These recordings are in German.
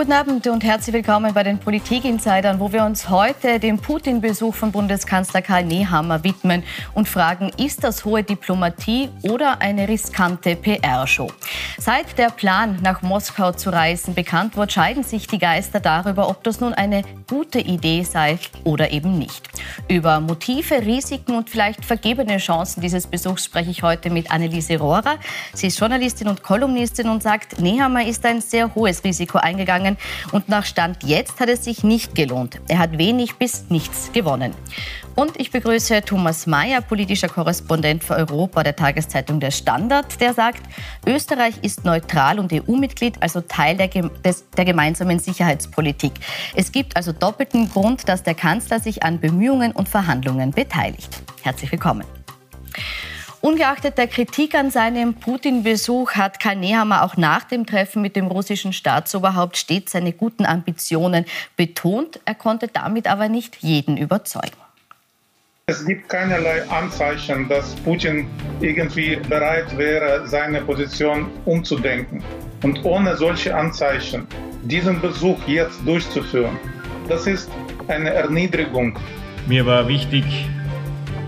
Guten Abend und herzlich willkommen bei den Politik-Insidern, wo wir uns heute dem Putin-Besuch von Bundeskanzler Karl Nehammer widmen und fragen, ist das hohe Diplomatie oder eine riskante PR-Show? Seit der Plan, nach Moskau zu reisen, bekannt wurde, scheiden sich die Geister darüber, ob das nun eine gute Idee sei oder eben nicht. Über Motive, Risiken und vielleicht vergebene Chancen dieses Besuchs spreche ich heute mit Anneliese Rohrer. Sie ist Journalistin und Kolumnistin und sagt, Nehammer ist ein sehr hohes Risiko eingegangen gegangen und nach Stand jetzt hat es sich nicht gelohnt. Er hat wenig bis nichts gewonnen. Und ich begrüße Thomas Mayer, politischer Korrespondent für Europa der Tageszeitung Der Standard, der sagt, Österreich ist neutral und EU-Mitglied, also Teil der, des, der gemeinsamen Sicherheitspolitik. Es gibt also doppelten Grund, dass der Kanzler sich an Bemühungen und Verhandlungen beteiligt. Herzlich willkommen. Ungeachtet der Kritik an seinem Putin-Besuch hat Karl Nehammer auch nach dem Treffen mit dem russischen Staatsoberhaupt stets seine guten Ambitionen betont. Er konnte damit aber nicht jeden überzeugen. Es gibt keinerlei Anzeichen, dass Putin irgendwie bereit wäre, seine Position umzudenken. Und ohne solche Anzeichen diesen Besuch jetzt durchzuführen, das ist eine Erniedrigung. Mir war wichtig,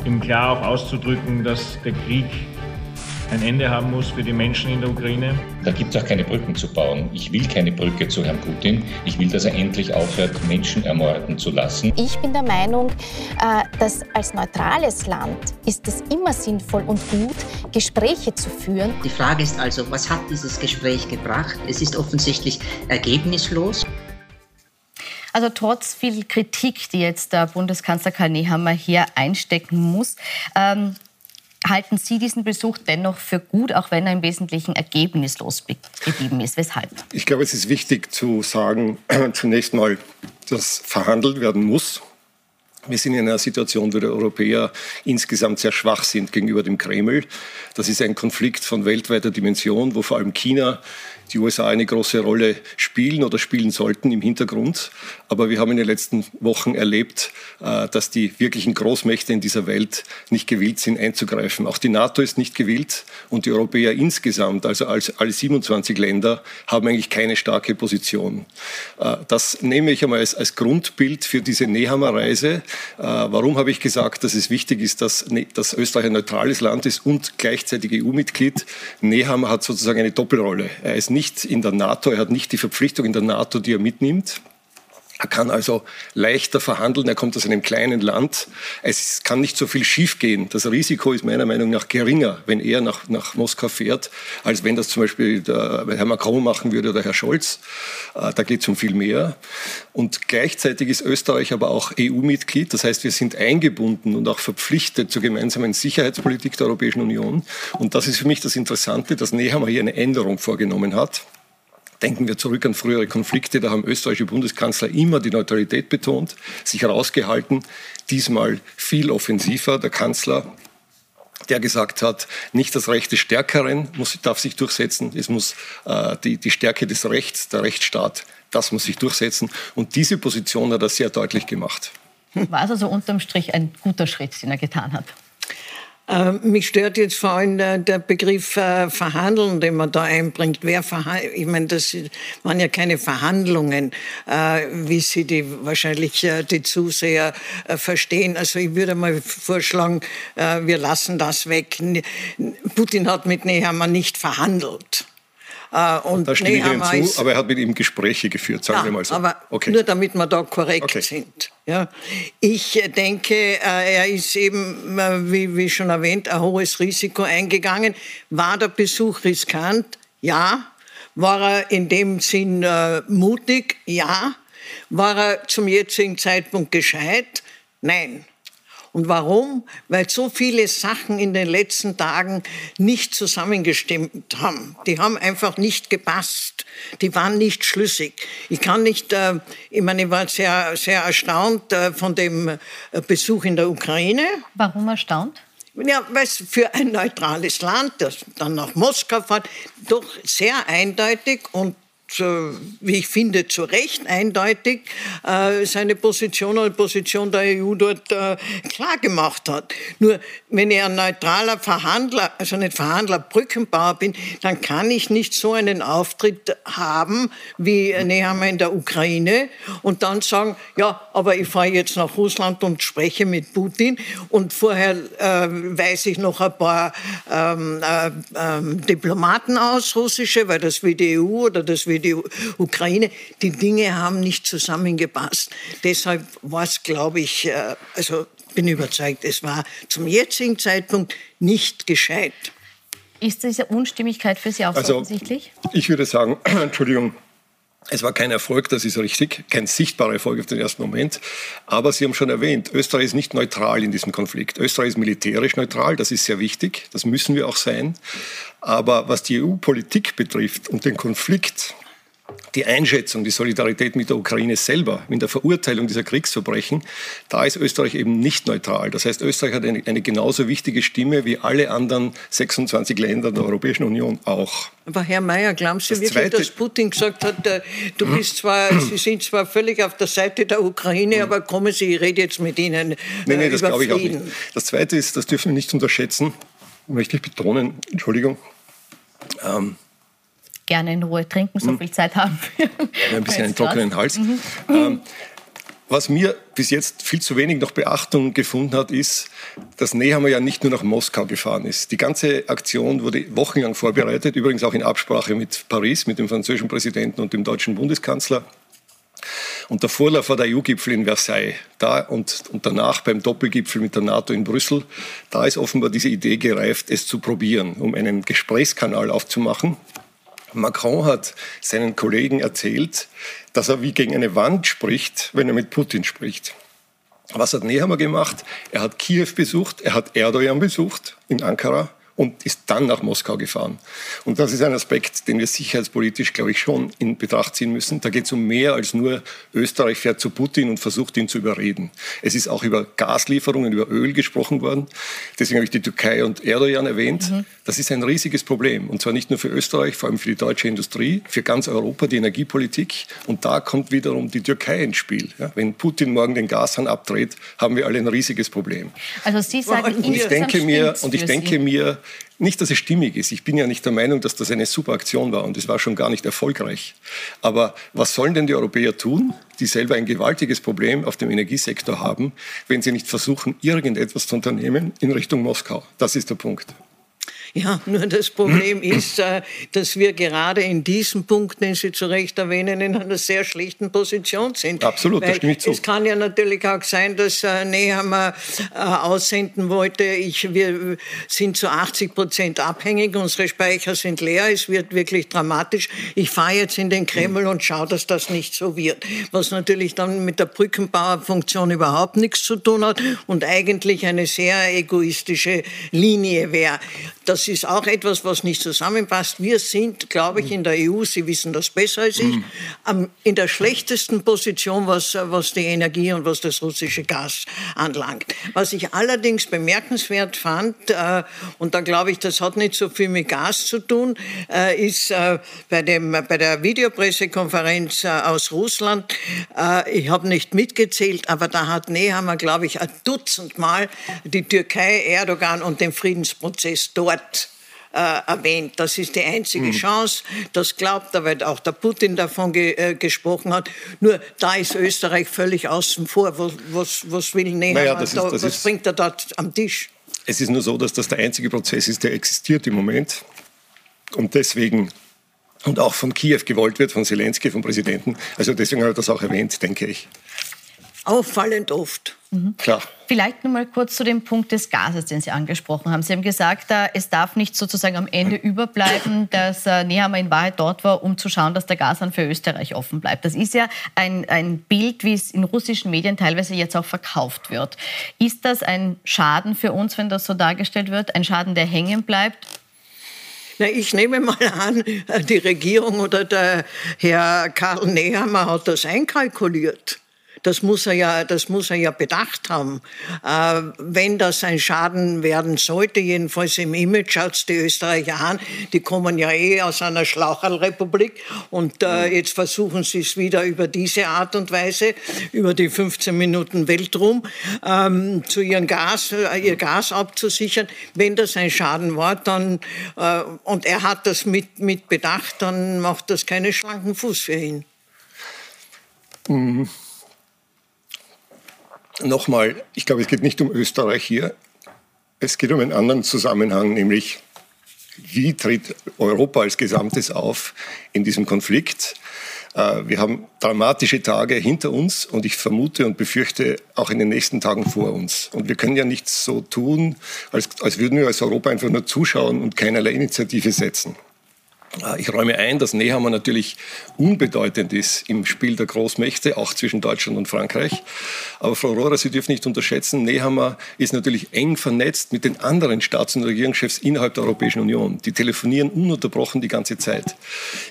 ihm klar auch auszudrücken, dass der Krieg ein Ende haben muss für die Menschen in der Ukraine. Da gibt es auch keine Brücken zu bauen. Ich will keine Brücke zu Herrn Putin. Ich will, dass er endlich aufhört, Menschen ermorden zu lassen. Ich bin der Meinung, äh, dass als neutrales Land ist es immer sinnvoll und gut, Gespräche zu führen. Die Frage ist also, was hat dieses Gespräch gebracht? Es ist offensichtlich ergebnislos. Also trotz viel Kritik, die jetzt der Bundeskanzler Karl Nehammer hier einstecken muss, ähm, halten Sie diesen Besuch dennoch für gut, auch wenn er im Wesentlichen ergebnislos geblieben ist? Weshalb? Ich glaube, es ist wichtig zu sagen, zunächst mal, dass verhandelt werden muss. Wir sind in einer Situation, wo die Europäer insgesamt sehr schwach sind gegenüber dem Kreml. Das ist ein Konflikt von weltweiter Dimension, wo vor allem China die USA eine große Rolle spielen oder spielen sollten im Hintergrund. Aber wir haben in den letzten Wochen erlebt, äh, dass die wirklichen Großmächte in dieser Welt nicht gewillt sind, einzugreifen. Auch die NATO ist nicht gewillt und die Europäer insgesamt, also als alle 27 Länder, haben eigentlich keine starke Position. Äh, das nehme ich einmal als, Grundbild für diese Nehammer-Reise. Äh, warum habe ich gesagt, dass es wichtig ist, dass, ne, dass Österreich ein neutrales Land ist und gleichzeitig EU-Mitglied? Nehammer hat sozusagen eine Doppelrolle. Er ist nicht nicht in der NATO, er hat nicht die Verpflichtung in der NATO, die er mitnimmt. Er kann also leichter verhandeln. Er kommt aus einem kleinen Land. Es kann nicht so viel schiefgehen. Das Risiko ist meiner Meinung nach geringer, wenn er nach, nach Moskau fährt, als wenn das zum Beispiel Herr Macron machen würde oder Herr Scholz. Äh, da geht es um viel mehr. Und gleichzeitig ist Österreich aber auch EU-Mitglied. Das heißt, wir sind eingebunden und auch verpflichtet zur gemeinsamen Sicherheitspolitik der Europäischen Union. Und das ist für mich das Interessante, dass Nehammer hier eine Änderung vorgenommen hat. Denken wir zurück an frühere Konflikte, da haben österreichische Bundeskanzler immer die Neutralität betont, sich herausgehalten, diesmal viel offensiver. Der Kanzler der gesagt hat, nicht das Recht des Stärkeren muss, darf sich durchsetzen, es muss äh, die, die Stärke des Rechts, der Rechtsstaat, das muss sich durchsetzen. Und diese Position hat er sehr deutlich gemacht. War es also unterm Strich ein guter Schritt, den er getan hat? Äh, mich stört jetzt vor allem der, der Begriff äh, Verhandeln, den man da einbringt. Wer ich meine, das waren ja keine Verhandlungen, äh, wie sie die wahrscheinlich äh, die Zuseher äh, verstehen. Also ich würde mal vorschlagen, äh, wir lassen das weg. Putin hat mit Nehammer nicht verhandelt. Äh, und da stimme ich Ihnen zu, aber er hat mit ihm Gespräche geführt, sagen ja, wir mal so. Aber okay. nur damit wir da korrekt okay. sind. Ja. Ich denke, äh, er ist eben, äh, wie, wie schon erwähnt, ein hohes Risiko eingegangen. War der Besuch riskant? Ja. War er in dem Sinn äh, mutig? Ja. War er zum jetzigen Zeitpunkt gescheit? Nein. Und warum? Weil so viele Sachen in den letzten Tagen nicht zusammengestimmt haben. Die haben einfach nicht gepasst. Die waren nicht schlüssig. Ich kann nicht, äh, ich meine, ich war sehr, sehr erstaunt äh, von dem äh, Besuch in der Ukraine. Warum erstaunt? Ja, weil es für ein neutrales Land, das dann nach Moskau fährt, doch sehr eindeutig und wie ich finde, zu Recht eindeutig äh, seine Position oder Position der EU dort äh, klar gemacht hat. Nur wenn ich ein neutraler Verhandler, also nicht Verhandler, Brückenbauer bin, dann kann ich nicht so einen Auftritt haben wie Nehammer in der Ukraine und dann sagen, ja, aber ich fahre jetzt nach Russland und spreche mit Putin und vorher äh, weise ich noch ein paar ähm, äh, ähm, Diplomaten aus, russische, weil das wie die EU oder das wie die Ukraine. Die Dinge haben nicht zusammengepasst. Deshalb war es, glaube ich, äh, also bin überzeugt, es war zum jetzigen Zeitpunkt nicht gescheit. Ist diese Unstimmigkeit für Sie auch also, offensichtlich? Ich würde sagen, Entschuldigung, es war kein Erfolg, das ist richtig, kein sichtbarer Erfolg auf den ersten Moment. Aber Sie haben schon erwähnt, Österreich ist nicht neutral in diesem Konflikt. Österreich ist militärisch neutral, das ist sehr wichtig, das müssen wir auch sein. Aber was die EU-Politik betrifft und den Konflikt, die Einschätzung, die Solidarität mit der Ukraine selber, in der Verurteilung dieser Kriegsverbrechen, da ist Österreich eben nicht neutral. Das heißt, Österreich hat eine, eine genauso wichtige Stimme wie alle anderen 26 Länder der Europäischen Union auch. Aber Herr Mayer, glauben Sie das wirklich, dass Putin gesagt hat, äh, du bist zwar, Sie sind zwar völlig auf der Seite der Ukraine, aber kommen Sie, ich rede jetzt mit Ihnen. Äh, nein, nein, das glaube ich auch nicht. Das Zweite ist, das dürfen wir nicht unterschätzen, möchte ich betonen, Entschuldigung, ähm, gerne in Ruhe trinken, so hm. viel Zeit haben wir. Ja, ein bisschen einen trockenen Hals. Mhm. Ähm, was mir bis jetzt viel zu wenig noch Beachtung gefunden hat, ist, dass Nehammer ja nicht nur nach Moskau gefahren ist. Die ganze Aktion wurde wochenlang vorbereitet, übrigens auch in Absprache mit Paris, mit dem französischen Präsidenten und dem deutschen Bundeskanzler. Und der Vorlauf war der EU-Gipfel in Versailles. Da und, und danach beim Doppelgipfel mit der NATO in Brüssel, da ist offenbar diese Idee gereift, es zu probieren, um einen Gesprächskanal aufzumachen Macron hat seinen Kollegen erzählt, dass er wie gegen eine Wand spricht, wenn er mit Putin spricht. Was hat Nehammer gemacht? Er hat Kiew besucht, er hat Erdogan besucht in Ankara und ist dann nach Moskau gefahren. Und das ist ein Aspekt, den wir sicherheitspolitisch, glaube ich, schon in Betracht ziehen müssen. Da geht es um mehr als nur Österreich fährt zu Putin und versucht ihn zu überreden. Es ist auch über Gaslieferungen, über Öl gesprochen worden. Deswegen habe ich die Türkei und Erdogan erwähnt. Mhm. Das ist ein riesiges Problem. Und zwar nicht nur für Österreich, vor allem für die deutsche Industrie, für ganz Europa, die Energiepolitik. Und da kommt wiederum die Türkei ins Spiel. Ja, wenn Putin morgen den Gashahn abdreht, haben wir alle ein riesiges Problem. Also Sie sagen, und ich denke mir, und ich denke mir, nicht, dass es stimmig ist. Ich bin ja nicht der Meinung, dass das eine super Aktion war und es war schon gar nicht erfolgreich. Aber was sollen denn die Europäer tun, die selber ein gewaltiges Problem auf dem Energiesektor haben, wenn sie nicht versuchen, irgendetwas zu unternehmen in Richtung Moskau? Das ist der Punkt. Ja, nur das Problem ist, äh, dass wir gerade in diesem Punkt, den Sie zu Recht erwähnen, in einer sehr schlechten Position sind. Absolut, das stimme ich zu. Es kann ja natürlich auch sein, dass äh, Nehammer äh, aussenden wollte, ich, wir sind zu 80 Prozent abhängig, unsere Speicher sind leer, es wird wirklich dramatisch. Ich fahre jetzt in den Kreml und schaue, dass das nicht so wird. Was natürlich dann mit der Brückenbauerfunktion überhaupt nichts zu tun hat und eigentlich eine sehr egoistische Linie wäre. Das ist auch etwas, was nicht zusammenpasst. Wir sind, glaube ich, in der EU, Sie wissen das besser als ich, in der schlechtesten Position, was, was die Energie und was das russische Gas anlangt. Was ich allerdings bemerkenswert fand, äh, und da glaube ich, das hat nicht so viel mit Gas zu tun, äh, ist äh, bei, dem, bei der Videopressekonferenz aus Russland, ich habe nicht mitgezählt, aber da hat Nehammer, glaube ich, ein Dutzend Mal die Türkei, Erdogan und den Friedensprozess dort Wort äh, erwähnt. Das ist die einzige mhm. Chance. Das glaubt er, weil auch der Putin davon ge äh, gesprochen hat. Nur da ist Österreich völlig außen vor. Was, was, was will Nehammer? Naja, da, was ist, bringt er dort am Tisch? Es ist nur so, dass das der einzige Prozess ist, der existiert im Moment. Und deswegen und auch von Kiew gewollt wird, von Zelensky, vom Präsidenten. Also deswegen hat er das auch erwähnt, denke ich. Auffallend oft. Mhm. Klar. Vielleicht noch mal kurz zu dem Punkt des Gases, den Sie angesprochen haben. Sie haben gesagt, es darf nicht sozusagen am Ende überbleiben, dass äh, Nehammer in Wahrheit dort war, um zu schauen, dass der Gashahn für Österreich offen bleibt. Das ist ja ein, ein Bild, wie es in russischen Medien teilweise jetzt auch verkauft wird. Ist das ein Schaden für uns, wenn das so dargestellt wird? Ein Schaden, der hängen bleibt? Na, ich nehme mal an, die Regierung oder der Herr Karl Nehammer hat das einkalkuliert Das muss er ja, das muss er ja bedacht haben. Äh, wenn das ein Schaden werden sollte, jedenfalls im Image schaut die Österreicher an, die kommen ja eh aus einer Schlaucherlrepublik und äh, mhm. jetzt versuchen sie es wieder über diese Art und Weise, über die 15 Minuten Weltruhm, ähm, zu ihrem Gas, äh, ihr Gas abzusichern. Wenn das ein Schaden war, dann, äh, und er hat das mit, mit bedacht, dann macht das keinen schlanken Fuß für ihn. Mhm. Nochmal, ich glaube, es geht nicht um Österreich hier. Es geht um einen anderen Zusammenhang, nämlich wie tritt Europa als Gesamtes auf in diesem Konflikt? Äh, wir haben dramatische Tage hinter uns und ich vermute und befürchte auch in den nächsten Tagen vor uns. Und wir können ja nicht so tun, als, als würden wir als Europa einfach nur zuschauen und keinerlei Initiative setzen. Äh, ich räume ein, dass Nehammer natürlich unbedeutend ist im Spiel der Großmächte, auch zwischen Deutschland und Frankreich. Aber Frau Rohrer, Sie dürfen nicht unterschätzen, Nehammer ist natürlich eng vernetzt mit den anderen Staats- und Regierungschefs innerhalb der Europäischen Union. Die telefonieren ununterbrochen die ganze Zeit.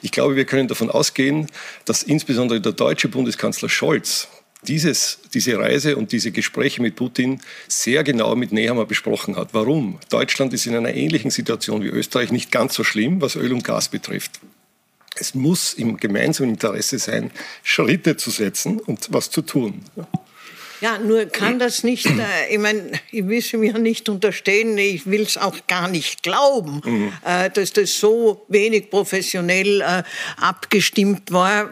Ich glaube, wir können davon ausgehen, dass insbesondere der deutsche Bundeskanzler Scholz dieses, diese Reise und diese Gespräche mit Putin sehr genau mit Nehammer besprochen hat. Warum? Deutschland ist in einer ähnlichen Situation wie Österreich nicht ganz so schlimm, was Öl und Gas betrifft. Es muss im gemeinsamen Interesse sein, Schritte zu setzen und was zu tun. Ja, nur kann das nicht, äh, ich meine, ich will es mir nicht unterstehen, ich will es auch gar nicht glauben, mhm. äh, dass das so wenig professionell äh, abgestimmt war,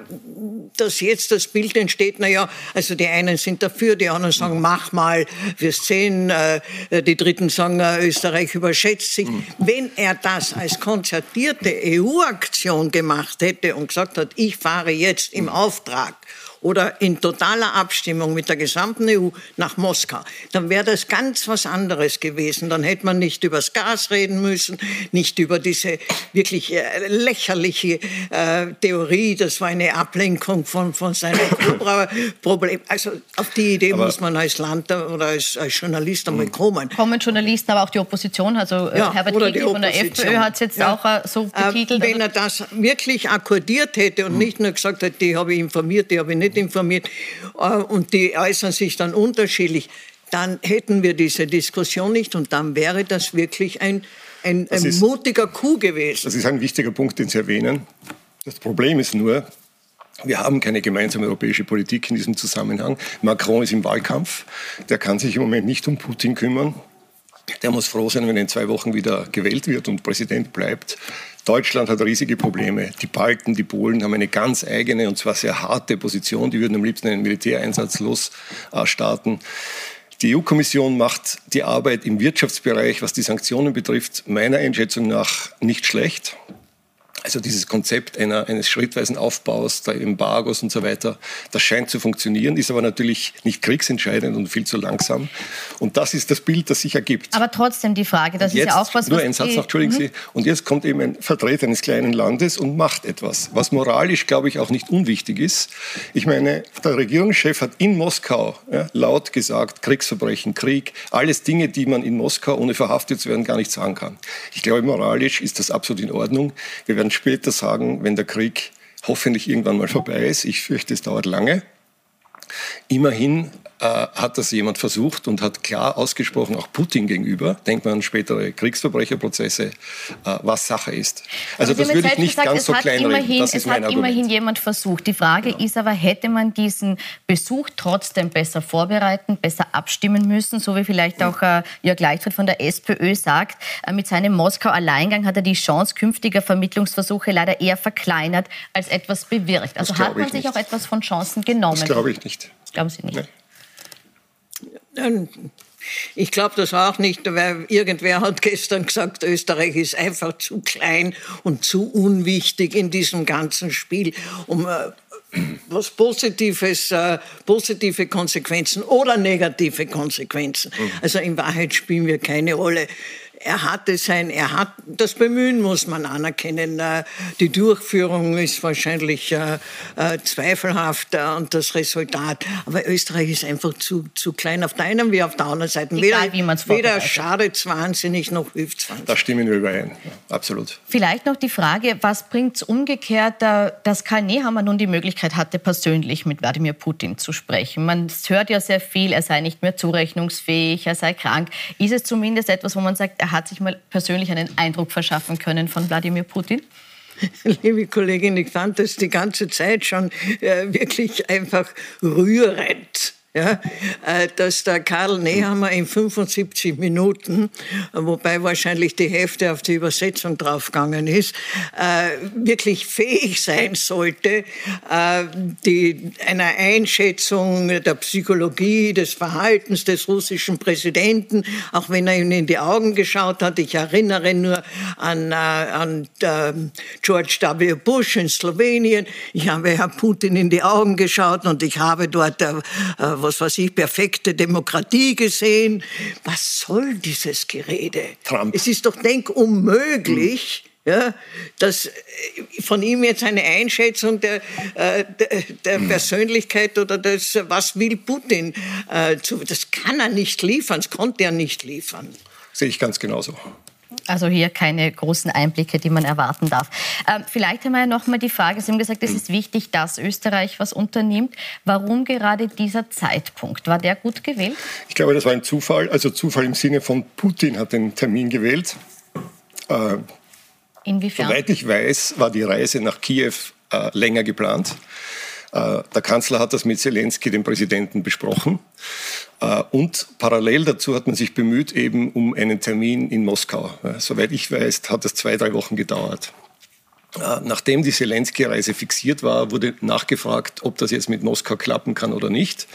dass jetzt das Bild entsteht, naja, also die einen sind dafür, die anderen sagen, mach mal, wir sehen, äh, die Dritten sagen, äh, Österreich überschätzt sich. Mhm. Wenn er das als konzertierte EU-Aktion gemacht hätte und gesagt hat, ich fahre jetzt im. Auftrag oder in totaler Abstimmung mit der gesamten EU nach Moskau, dann wäre das ganz was anderes gewesen. Dann hätte man nicht über das Gas reden müssen, nicht über diese wirklich äh, lächerliche äh, Theorie, das war eine Ablenkung von, von seinem Cobra-Problem. Also auf die Idee aber muss man als Land oder als, als Journalist einmal hm. kommen. Kommen Journalisten, aber auch die Opposition, also äh, ja, Herbert Kickl von der FPÖ hat es jetzt ja. auch äh, so äh, betitelt. Wenn er das wirklich akkordiert hätte und hm. nicht nur gesagt hätte, die habe ich informiert, die habe ich nicht nicht informiert äh, und die äußern sich dann unterschiedlich, dann hätten wir diese Diskussion nicht und dann wäre das wirklich ein, ein, ein ist, mutiger Coup gewesen. Das ist ein wichtiger Punkt, den Sie erwähnen. Das Problem ist nur, wir haben keine gemeinsame europäische Politik in diesem Zusammenhang. Macron ist im Wahlkampf. Der kann sich im Moment nicht um Putin kümmern. Der muss froh sein, wenn er in zwei Wochen wieder gewählt wird und Präsident bleibt. Deutschland hat riesige Probleme. Die Balten, die Polen haben eine ganz eigene und zwar sehr harte Position. Die würden am liebsten einen Militäreinsatz losstarten. Die EU-Kommission macht die Arbeit im Wirtschaftsbereich, was die Sanktionen betrifft, meiner Einschätzung nach nicht schlecht. Also dieses Konzept einer, eines schrittweisen Aufbaus, der Embargos und so weiter, das scheint zu funktionieren, ist aber natürlich nicht kriegsentscheidend und viel zu langsam. Und das ist das Bild, das sich ergibt. Aber trotzdem die Frage, das jetzt, ist ja auch was... Nur ein Satz noch, entschuldigen mhm. Sie. Und jetzt kommt eben ein Vertreter eines kleinen Landes und macht etwas, was moralisch, glaube ich, auch nicht unwichtig ist. Ich meine, der Regierungschef hat in Moskau ja, laut gesagt, Kriegsverbrechen, Krieg, alles Dinge, die man in Moskau, ohne verhaftet zu werden, gar nicht sagen kann. Ich glaube, moralisch ist das absolut in Ordnung. Wir werden später sagen, wenn der Krieg hoffentlich irgendwann mal vorbei ist. Ich fürchte, es dauert lange. Immerhin äh, hat das jemand versucht und hat klar ausgesprochen, auch Putin gegenüber, denkt man an spätere Kriegsverbrecherprozesse, äh, was Sache ist. Also das würde ich nicht gesagt, ganz so klein immerhin, Das ist es hat immerhin jemand versucht. Die Frage genau. ist aber, hätte man diesen Besuch trotzdem besser vorbereiten, besser abstimmen müssen, so wie vielleicht auch äh, Jörg Leichtfried von der SPÖ sagt, äh, mit seinem Moskau-Alleingang hat er die Chance künftiger Vermittlungsversuche leider eher verkleinert als etwas bewirkt. Also hat man sich nicht. auch etwas von Chancen genommen. Das glaube ich nicht. Glauben Sie nicht? Nee. Ich glaube das auch nicht, weil irgendwer hat gestern gesagt, Österreich ist einfach zu klein und zu unwichtig in diesem ganzen Spiel, um äh, was Positives, äh, positive Konsequenzen oder negative Konsequenzen. Mhm. Also in Wahrheit spielen wir keine Rolle. Er hatte sein, er hat das Bemühen muss man anerkennen. Äh, die Durchführung ist wahrscheinlich äh, äh, zweifelhaft und das Resultat. Aber Österreich ist einfach zu, zu klein auf der einen wie auf der anderen Seite. Egal, wie weder schadet es wahnsinnig noch hilft es wahnsinnig. Da stimmen wir überein, absolut. Vielleicht noch die Frage, was bringt es umgekehrt, dass Karl Nehammer nun die Möglichkeit hatte, persönlich mit Wladimir Putin zu sprechen? Man hört ja sehr viel, er sei nicht mehr zurechnungsfähig, er sei krank. Ist es zumindest etwas, wo man sagt, hat sich mal persönlich einen Eindruck verschaffen können von Wladimir Putin? Liebe Kollegin, ich fand das die ganze Zeit schon äh, wirklich einfach rührend ja, äh, dass der Karl Nehammer in 75 Minuten, wobei wahrscheinlich die Hälfte auf die Übersetzung draufgegangen ist, äh, wirklich fähig sein sollte, äh, die, einer Einschätzung der Psychologie, des Verhaltens des russischen Präsidenten, auch wenn er ihm in die Augen geschaut hat. Ich erinnere nur an, an George W. Bush in Slowenien. Ich habe Herrn Putin in die Augen geschaut und ich habe dort was weiß ich, perfekte Demokratie gesehen. Was soll dieses Gerede? Trump. Es ist doch denkunmöglich. Hm. Ja, dass äh, von ihm jetzt eine Einschätzung der, äh, der, der hm. Persönlichkeit oder des, was will Putin, äh, das kann er nicht liefern, das konnte er nicht liefern. Sehe ich ganz genauso. Also hier keine großen Einblicke, die man erwarten darf. Ähm, vielleicht einmal noch mal die Frage, Sie haben gesagt, es ist wichtig, dass Österreich was unternimmt. Warum gerade dieser Zeitpunkt? War der gut gewählt? Ich glaube, das war ein Zufall. Also Zufall im Sinne von Putin hat den Termin gewählt. Äh, Inwiefern? Soweit ich weiß, war die Reise nach Kiew äh, länger geplant. Äh, der Kanzler hat das mit Zelensky, dem Präsidenten, besprochen. Äh, und parallel dazu hat man sich bemüht, eben um einen Termin in Moskau. Soweit ich weiß, hat das zwei, drei Wochen gedauert. Äh, nachdem die Zelensky-Reise fixiert war, wurde nachgefragt, ob das jetzt mit Moskau klappen kann oder nicht.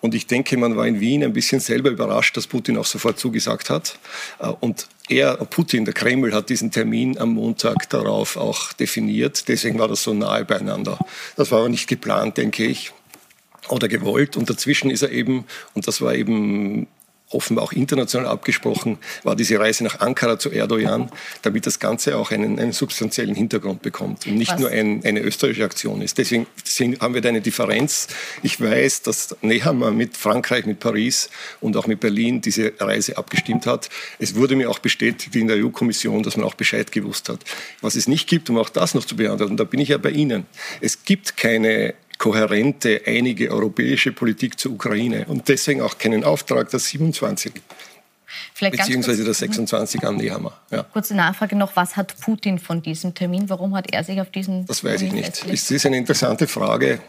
Und ich denke, man war in Wien ein bisschen selber überrascht, dass Putin auch sofort zugesagt hat. Äh, und er, Putin, der Kreml, hat diesen Termin am Montag darauf auch definiert. Deswegen war das so nahe beieinander. Das war aber nicht geplant, denke ich oder gewollt. Und dazwischen ist er eben, und das war eben offenbar auch international abgesprochen, war diese Reise nach Ankara zu Erdogan, damit das Ganze auch einen, einen substanziellen Hintergrund bekommt und nicht Was? nur ein, eine österreichische Aktion ist. Deswegen haben wir da eine Differenz. Ich weiß, dass Nehammer mit Frankreich, mit Paris und auch mit Berlin diese Reise abgestimmt hat. Es wurde mir auch bestätigt in der EU-Kommission, dass man auch Bescheid gewusst hat. Was es nicht gibt, um auch das noch zu beantworten, da bin ich ja bei Ihnen. Es gibt keine kohärente, einige europäische Politik zur Ukraine und deswegen auch keinen Auftrag der 27. Vielleicht beziehungsweise der 26 an Nehammer. Ja. Kurze Nachfrage noch, was hat Putin von diesem Termin? Warum hat er sich auf diesen Das weiß ich nicht. Das ist eine interessante Frage.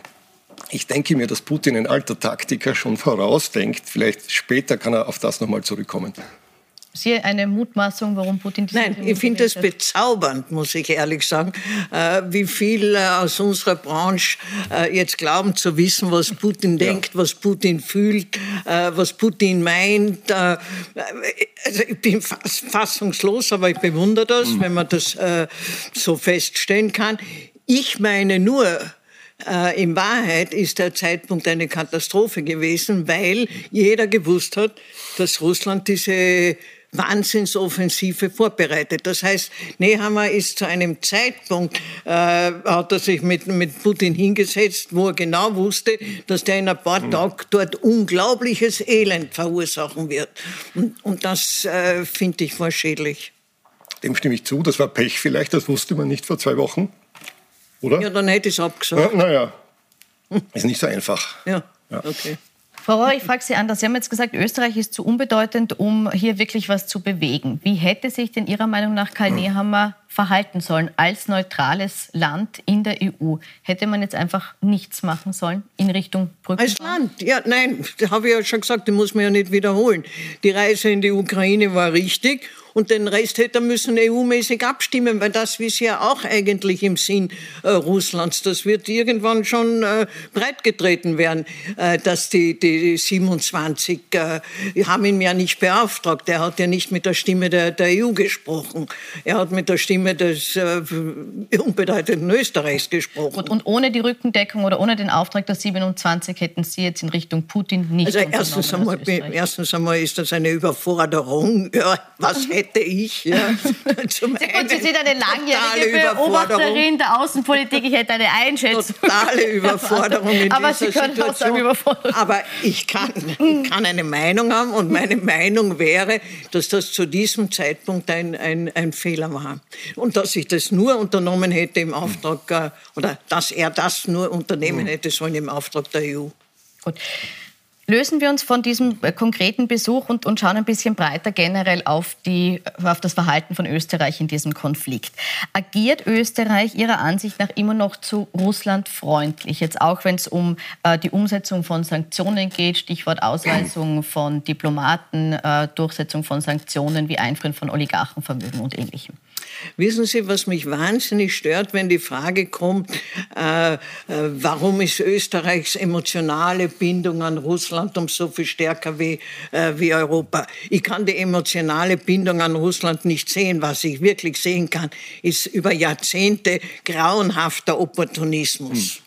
Ich denke mir, dass Putin ein alter Taktiker schon vorausdenkt. Vielleicht später kann er auf das nochmal zurückkommen. Sie eine Mutmaßung, warum Putin diese Nein, ich finde es bezaubernd, muss ich ehrlich sagen, äh, wie viel äh, aus unserer Branche äh, jetzt glauben zu wissen, was Putin ja. denkt, was Putin fühlt, äh, was Putin meint. Äh, also ich bin fassungslos, aber ich bewundere das, mhm. wenn man das äh, so feststellen kann. Ich meine nur, äh, in Wahrheit ist der Zeitpunkt eine Katastrophe gewesen, weil jeder gewusst hat, dass Russland diese Wahnsinnsoffensive vorbereitet. Das heißt, Nehammer ist zu einem Zeitpunkt, äh, hat er sich mit, mit Putin hingesetzt, wo er genau wusste, dass der in ein paar mhm. Tagen dort unglaubliches Elend verursachen wird. Und, und das äh, finde ich war schädlich. Dem stimme ich zu. Das war Pech vielleicht, das wusste man nicht vor zwei Wochen. Oder? Ja, dann hätte ich es abgesagt. Ja, naja, ist nicht so einfach. Ja, ja. okay. Frau Rohr, ich frage Sie anders. Sie haben jetzt gesagt, Österreich ist zu unbedeutend, um hier wirklich was zu bewegen. Wie hätte sich denn Ihrer Meinung nach Karl hm. Nehammer verhalten sollen als neutrales Land in der EU? Hätte man jetzt einfach nichts machen sollen in Richtung Brücken? Als Land? Ja, nein, habe ich ja schon gesagt, das muss man ja nicht wiederholen. Die Reise in die Ukraine war richtig und den Rest hätte er müssen EU-mäßig abstimmen, weil das ist ja auch eigentlich im Sinn äh, Russlands. Das wird irgendwann schon äh, breitgetreten werden, äh, dass die, die 27 äh, haben ihn ja nicht beauftragt. Er hat ja nicht mit der Stimme der, der EU gesprochen. Er hat mit der Stimme Stimme des äh, unbedeutenden Österreichs gesprochen. Gut, und ohne die Rückendeckung oder ohne den Auftrag der 27 hätten Sie jetzt in Richtung Putin nicht Also erstens einmal, erstens einmal ist das eine Überforderung. Ja, was hätte ich? Ja, zum Sie, einen, Sie sind eine langjährige Beobachterin der Außenpolitik. Ich hätte eine Einschätzung. Totale Überforderung in Aber Sie können Situation. auch sagen Überforderung. Aber ich kann, ich kann eine Meinung haben und meine Meinung wäre, dass das zu diesem Zeitpunkt ein, ein, ein Fehler war. Und dass ich das nur unternommen hätte im Auftrag, äh, oder dass er das nur unternehmen hätte sollen im Auftrag der EU. Gut. Lösen wir uns von diesem äh, konkreten Besuch und, und, schauen ein bisschen breiter generell auf, die, auf das Verhalten von Österreich in diesem Konflikt. Agiert Österreich Ihrer Ansicht nach immer noch zu Russland freundlich? Jetzt auch, wenn es um äh, die Umsetzung von Sanktionen geht, Stichwort Ausweisung von Diplomaten, äh, Durchsetzung von Sanktionen wie Einfrieren von Oligarchenvermögen und Ähnlichem. Wissen Sie, was mich wahnsinnig stört, wenn die Frage kommt, äh, äh, warum ist Österreichs emotionale Bindung an Russland um so viel stärker wie, äh, wie Europa? Ich kann die emotionale Bindung an Russland nicht sehen. Was ich wirklich sehen kann, ist über Jahrzehnte grauenhafter Opportunismus. Hm.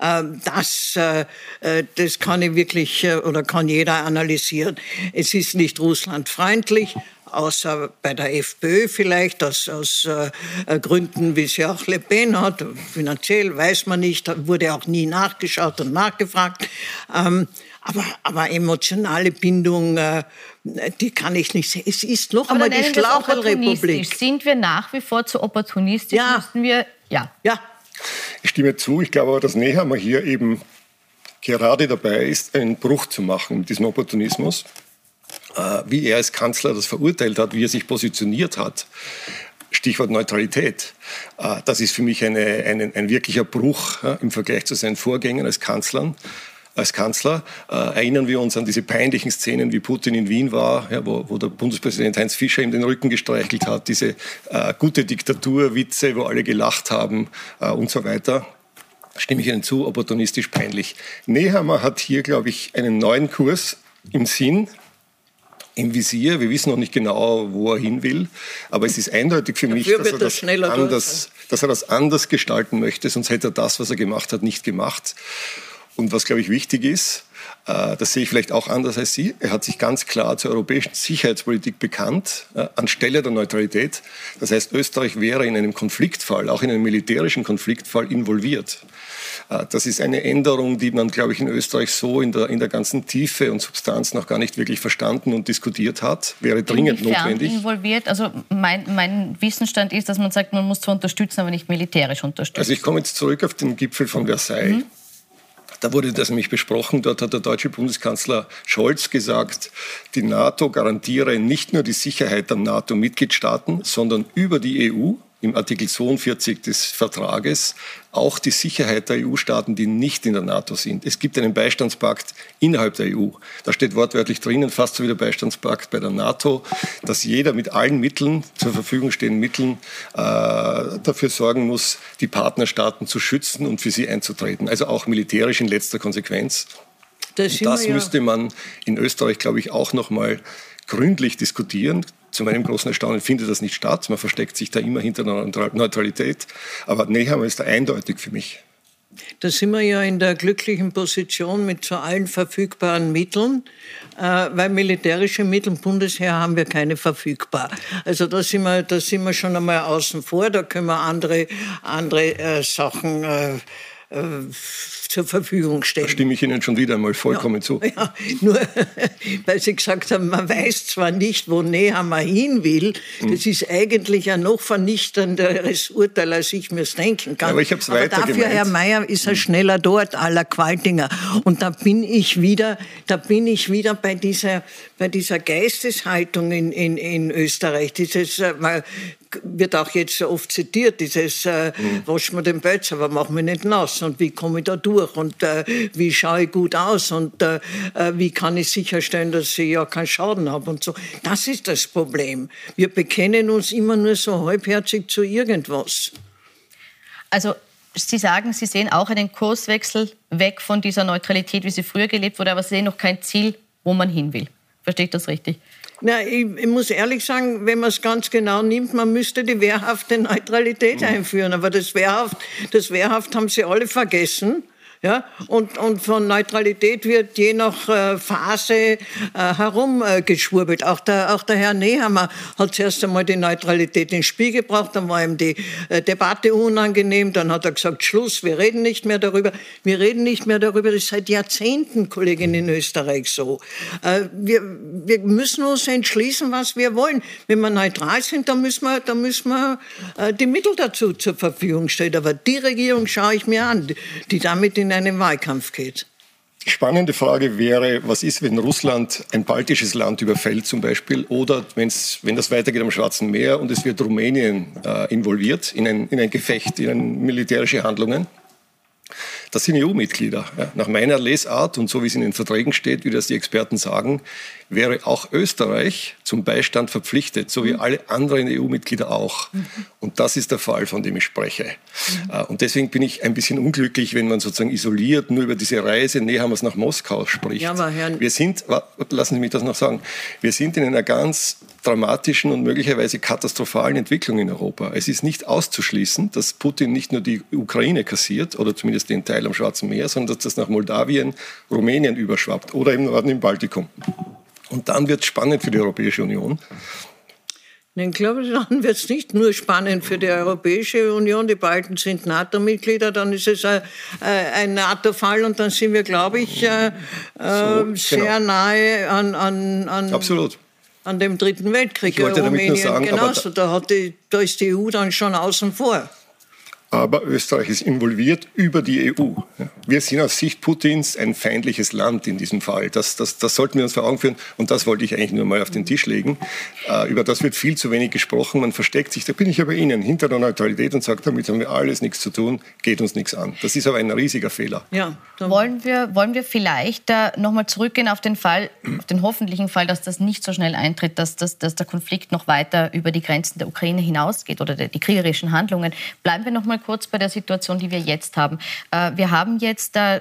Das, äh, äh, das kann ich wirklich oder kann jeder analysieren. Es ist nicht russlandfreundlich, außer bei der FPÖ vielleicht, aus, aus äh, Gründen, wie sie auch Le Pen hat. Finanziell weiß man nicht, wurde auch nie nachgeschaut und nachgefragt. Ähm, aber, aber emotionale Bindung, äh, die kann ich nicht sehen. Es ist noch aber einmal die Schlauchelrepublik. Sind wir nach wie vor zu opportunistisch? Ja. Müssen wir, ja. ja. Ich stimme zu. Ich glaube aber, dass Nehammer hier eben gerade dabei ist, einen Bruch zu machen mit diesem Opportunismus. Äh, wie er als Kanzler das verurteilt hat, wie er sich positioniert hat. Stichwort Neutralität. Äh, das ist für mich eine, eine, ein wirklicher Bruch im Vergleich zu seinen Vorgängern als Kanzlern als Kanzler. Äh, erinnern wir uns an diese peinlichen Szenen, wie Putin in Wien war, ja, wo, wo, der Bundespräsident Heinz Fischer ihm den Rücken gestreichelt hat, diese äh, gute Diktaturwitze, wo alle gelacht haben äh, und so weiter. Stimme ich Ihnen zu, opportunistisch peinlich. Nehammer hat hier, glaube ich, einen neuen Kurs im Sinn, im Visier. Wir wissen noch nicht genau, wo er hin will. Aber es ist eindeutig für mich, dass er, das anders, dass er das anders gestalten möchte. Sonst hätte er das, was er gemacht hat, nicht gemacht. Und was, glaube ich, wichtig ist, äh, das sehe ich vielleicht auch anders als Sie. Er hat sich ganz klar zur europäischen Sicherheitspolitik bekannt, äh, anstelle der Neutralität. Das heißt, Österreich wäre in einem Konfliktfall, auch in einem militärischen Konfliktfall involviert. Äh, das ist eine Änderung, die man, glaube ich, in Österreich so in der, in der ganzen Tiefe und Substanz noch gar nicht wirklich verstanden und diskutiert hat. Wäre dringend Inwiefern notwendig. involviert? Also mein, mein Wissensstand ist, dass man sagt, man muss zwar unterstützen, aber nicht militärisch unterstützen. Also ich komme jetzt zurück auf den Gipfel von Versailles. Mhm. Da wurde das nämlich besprochen. Dort hat der deutsche Bundeskanzler Scholz gesagt, die NATO garantiere nicht nur die Sicherheit der NATO-Mitgliedstaaten, sondern über die EU im Artikel 42 des Vertrages auch die Sicherheit der EU-Staaten, die nicht in der NATO sind. Es gibt einen Beistandspakt innerhalb der EU. Da steht wortwörtlich drinnen, fast so wie der Beistandspakt bei der NATO, dass jeder mit allen Mitteln, zur Verfügung stehenden Mitteln, äh, dafür sorgen muss, die Partnerstaaten zu schützen und für sie einzutreten. Also auch militärisch in letzter Konsequenz. Das, das müsste man in Österreich, glaube ich, auch noch mal gründlich diskutieren. Zu meinem großen Erstaunen findet das nicht statt. Man versteckt sich da immer hinter einer Neutralität. Aber Nehammer ist da eindeutig für mich. Da sind wir ja in der glücklichen Position mit so allen verfügbaren Mitteln, äh, weil militärische Mittel Bundesheer haben wir keine verfügbar. Also da sind wir, da sind wir schon einmal außen vor, da können wir andere, andere äh, Sachen äh, äh zur Verfügung stellen. Da stimme ich Ihnen schon wieder einmal vollkommen ja, zu. Ja, nur weil Sie gesagt haben, man weiß zwar nicht, wo Nehammer hin will, hm. das ist eigentlich ein noch vernichtenderes Urteil, als ich mir es denken kann. aber ich habe es weiter dafür, gemeint. Herr Mayer, ist er schneller dort, aller Qualtinger. Und da bin ich wieder, da bin ich wieder bei dieser, bei dieser Geisteshaltung in, in, in Österreich. Dieses, wird auch jetzt oft zitiert, dieses äh, mhm. wasch mir den Pölz, aber mach mich nicht nass und wie komme ich da durch und äh, wie schaue ich gut aus und äh, äh, wie kann ich sicherstellen, dass ich ja keinen Schaden habe und so. Das ist das Problem. Wir bekennen uns immer nur so halbherzig zu irgendwas. Also Sie sagen, Sie sehen auch einen Kurswechsel weg von dieser Neutralität, wie sie früher gelebt wurde, aber Sie sehen noch kein Ziel, wo man hin will. Verstehe ich das richtig? Na, ich, ich, muss ehrlich sagen, wenn man es ganz genau nimmt, man müsste die wehrhafte Neutralität einführen. Aber das Wehrhaft, das Wehrhaft haben sie alle vergessen. Ja? Und, und von Neutralität wird je nach äh, Phase äh, herumgeschwurbelt. Äh, auch, der, auch der Herr Nehammer hat zuerst einmal die Neutralität ins Spiel gebracht, dann war ihm die Debatte unangenehm, dann hat er gesagt, Schluss, wir reden nicht mehr darüber. Wir reden nicht mehr darüber, das ist seit Jahrzehnten, Kollegin, in Österreich so. Wir, wir müssen uns entschließen, was wir wollen. Wenn wir neutral sind, dann müssen wir, dann müssen wir die Mittel dazu zur Verfügung stellen. Aber die Regierung schaue ich mir an, die damit in in einen Wahlkampf geht. Die spannende Frage wäre, was ist, wenn Russland ein baltisches Land überfällt zum Beispiel oder wenn's, wenn das weitergeht am Schwarzen Meer und es wird Rumänien äh, involviert in ein, in ein Gefecht, in ein militärische Handlungen? Das sind EU-Mitglieder. Ja. Nach meiner Lesart und so wie es in den Verträgen steht, wie das die Experten sagen, wäre auch Österreich zum Beistand verpflichtet, so wie mhm. alle anderen EU-Mitglieder auch. Mhm. Und das ist der Fall, von dem ich spreche. Mhm. Äh, und deswegen bin ich ein bisschen unglücklich, wenn man sozusagen isoliert nur über diese Reise Nehammers nach Moskau spricht. Ja, aber Herr wir sind, lassen Sie mich das noch sagen, wir sind in einer ganz dramatischen und möglicherweise katastrophalen Entwicklung in Europa. Es ist nicht auszuschließen, dass Putin nicht nur die Ukraine kassiert oder zumindest den Teil am Schwarzen Meer, sondern dass das nach Moldawien, Rumänien überschwappt oder im Norden im Baltikum. Und dann wird es spannend für die Europäische Union. Ich glaube, dann wird es nicht nur spannend für die Europäische Union. Die beiden sind NATO-Mitglieder, dann ist es ein, äh, ein NATO-Fall und dann sind wir, glaube ich, äh, so, äh, sehr genau. nahe an, an, an, Absolut. an dem Dritten Weltkrieg. Ich wollte Rumänien damit nur sagen, genauso. Da, die, da ist die EU dann schon außen vor aber Österreich ist involviert über die EU. Wir sind aus Sicht Putins ein feindliches Land in diesem Fall. Das, das, das sollten wir uns vor Augen führen und das wollte ich eigentlich nur mal auf den Tisch legen. Äh, über das wird viel zu wenig gesprochen. Man versteckt sich, da bin ich ja bei Ihnen, hinter der Neutralität und sagt, damit haben wir alles nichts zu tun, geht uns nichts an. Das ist aber ein riesiger Fehler. Ja, wollen, wir, wollen wir vielleicht äh, nochmal zurückgehen auf den Fall, auf den hoffentlichen Fall, dass das nicht so schnell eintritt, dass, dass, dass der Konflikt noch weiter über die Grenzen der Ukraine hinausgeht oder die, die kriegerischen Handlungen. Bleiben wir nochmal mal kurz bei der Situation, die wir jetzt haben. Äh, wir haben jetzt äh,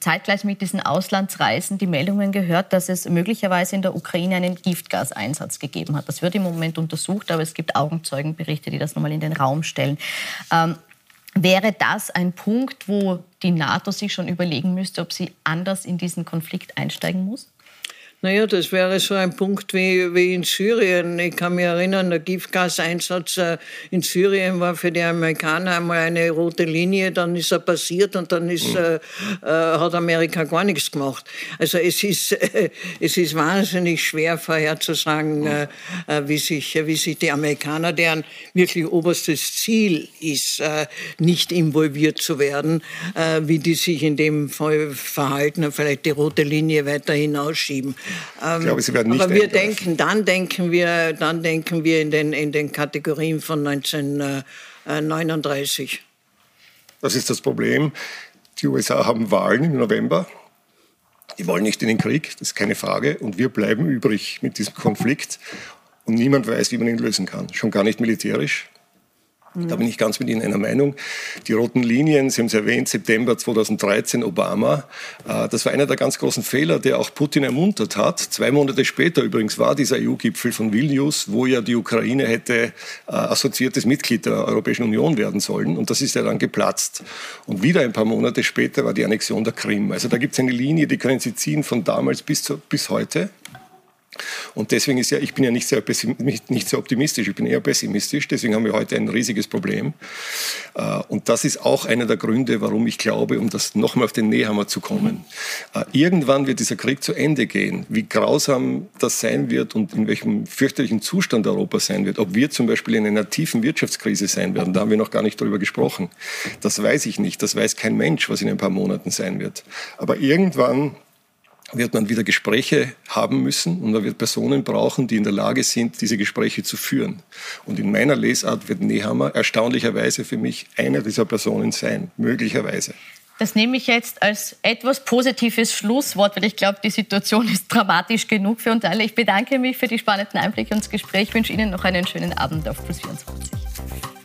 zeitgleich mit diesen Auslandsreisen die Meldungen gehört, dass es möglicherweise in der Ukraine einen Giftgaseinsatz gegeben hat. Das wird im Moment untersucht, aber es gibt Augenzeugenberichte, die das nochmal in den Raum stellen. Ähm, wäre das ein Punkt, wo die NATO sich schon überlegen müsste, ob sie anders in diesen Konflikt einsteigen muss? Naja, das wäre so ein Punkt wie, wie in Syrien. Ich kann mich erinnern, der Giftgaseinsatz äh, in Syrien war für die Amerikaner einmal eine rote Linie, dann ist er passiert und dann ist, äh, äh, hat Amerika gar nichts gemacht. Also es ist, äh, es ist wahnsinnig schwer vorherzusagen, äh, äh, wie, sich, wie sich die Amerikaner, deren wirklich oberstes Ziel ist, nicht involviert zu werden, wie die sich in dem Fall verhalten und vielleicht die rote Linie weiter hinausschieben. Ich glaube, Sie werden nicht Aber wir denken, dann denken wir, dann denken wir in den, in den Kategorien von 1939. Das ist das Problem. Die USA haben Wahlen im November. Die wollen nicht in den Krieg, das ist keine Frage. Und wir bleiben übrig mit diesem Konflikt. Und niemand weiß, wie man ihn lösen kann. Schon gar nicht militärisch. Da bin ich ganz mit Ihnen einer Meinung. Die roten Linien, Sie haben es erwähnt, September 2013, Obama. Äh, das war einer der ganz großen Fehler, der auch Putin ermuntert hat. Zwei Monate später übrigens war dieser EU-Gipfel von Vilnius, wo ja die Ukraine hätte äh, assoziiertes Mitglied der Europäischen Union werden sollen. Und das ist ja dann geplatzt. Und wieder ein paar Monate später war die Annexion der Krim. Also da gibt es eine Linie, die können Sie ziehen von damals bis, zu, bis heute. Und deswegen ist ja, ich bin ja nicht sehr, nicht sehr optimistisch, ich bin eher pessimistisch. Deswegen haben wir heute ein riesiges Problem. Äh, und das ist auch einer der Gründe, warum ich glaube, um das nochmal auf den Nehammer zu kommen. Äh, irgendwann wird dieser Krieg zu Ende gehen. Wie grausam das sein wird und in welchem fürchterlichen Zustand Europa sein wird. Ob wir zum Beispiel in einer tiefen Wirtschaftskrise sein werden, da haben wir noch gar nicht darüber gesprochen. Das weiß ich nicht. Das weiß kein Mensch, was in ein paar Monaten sein wird. Aber irgendwann wird man wieder Gespräche haben müssen und man wird Personen brauchen, die in der Lage sind, diese Gespräche zu führen. Und in meiner Lesart wird Nehammer erstaunlicherweise für mich eine dieser Personen sein, möglicherweise. Das nehme ich jetzt als etwas positives Schlusswort, weil ich glaube, die Situation ist dramatisch genug für uns alle. Ich bedanke mich für die spannenden Einblicke und das Gespräch. Ich wünsche Ihnen noch einen schönen Abend auf Plus 24.